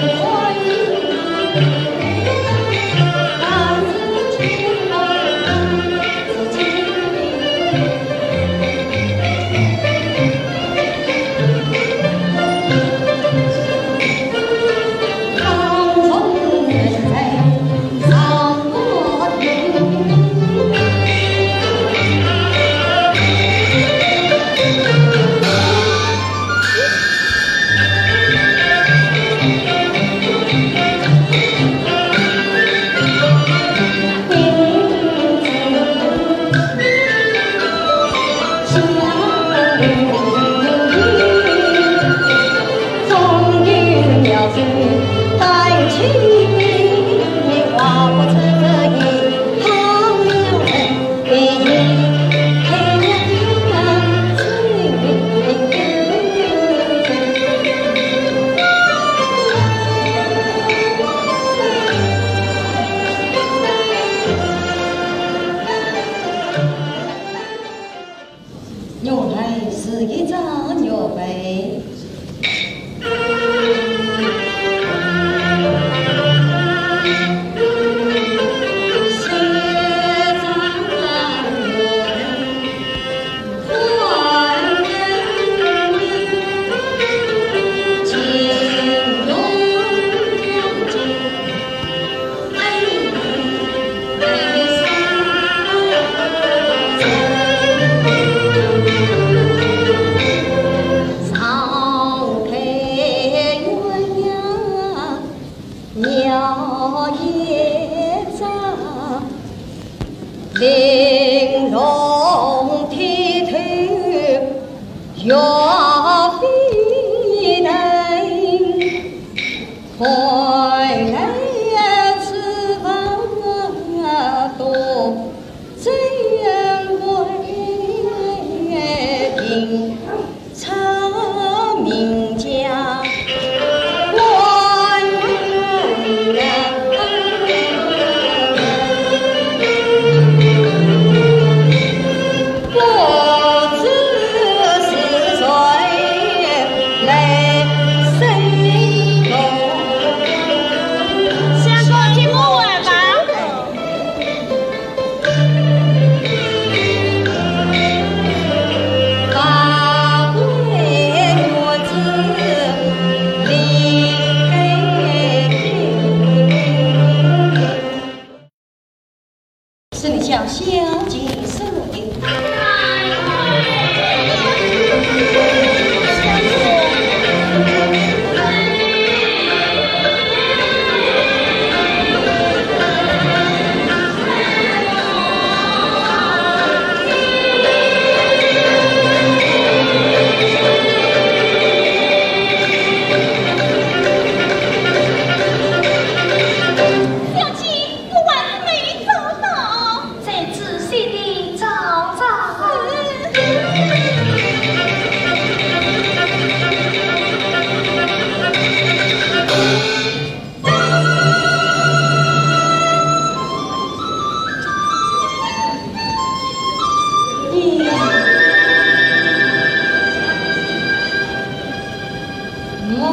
Amen.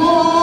amor.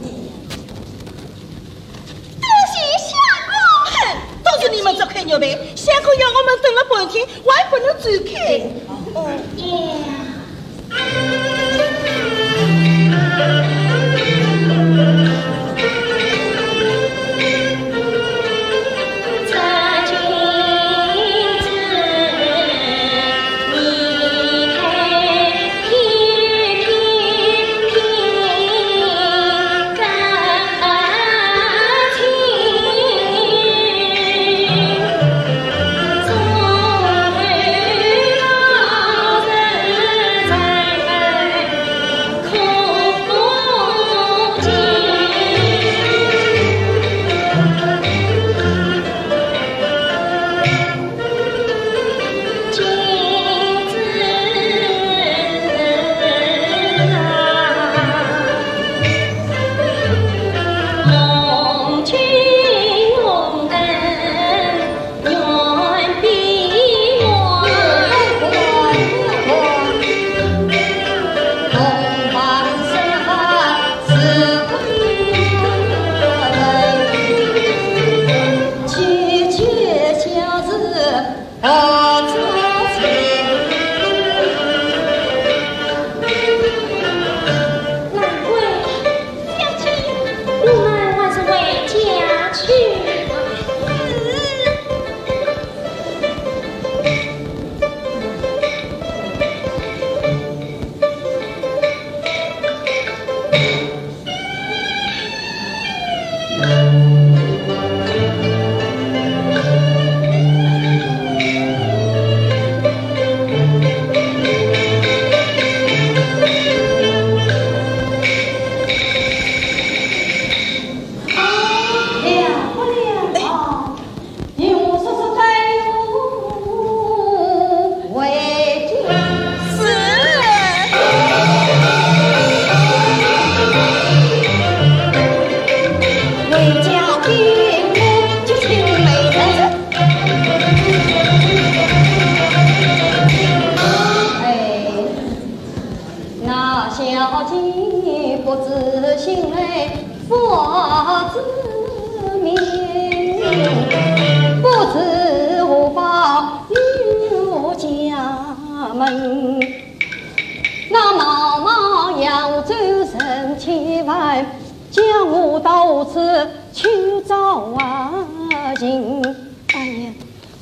你。都是你们这块牛排下菇要我们等了半天我还不能走开心来佛子命，不知何报入家门。那茫茫扬州人千万，将我到此去找寻。哎呀，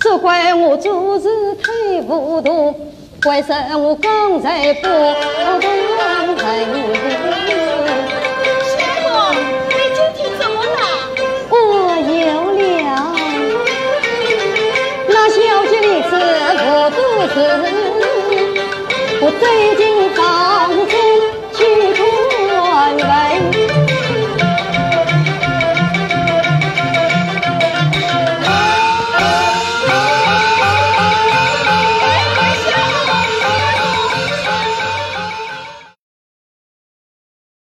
只怪我做事太糊涂，怪什我刚才不懂人我走进房中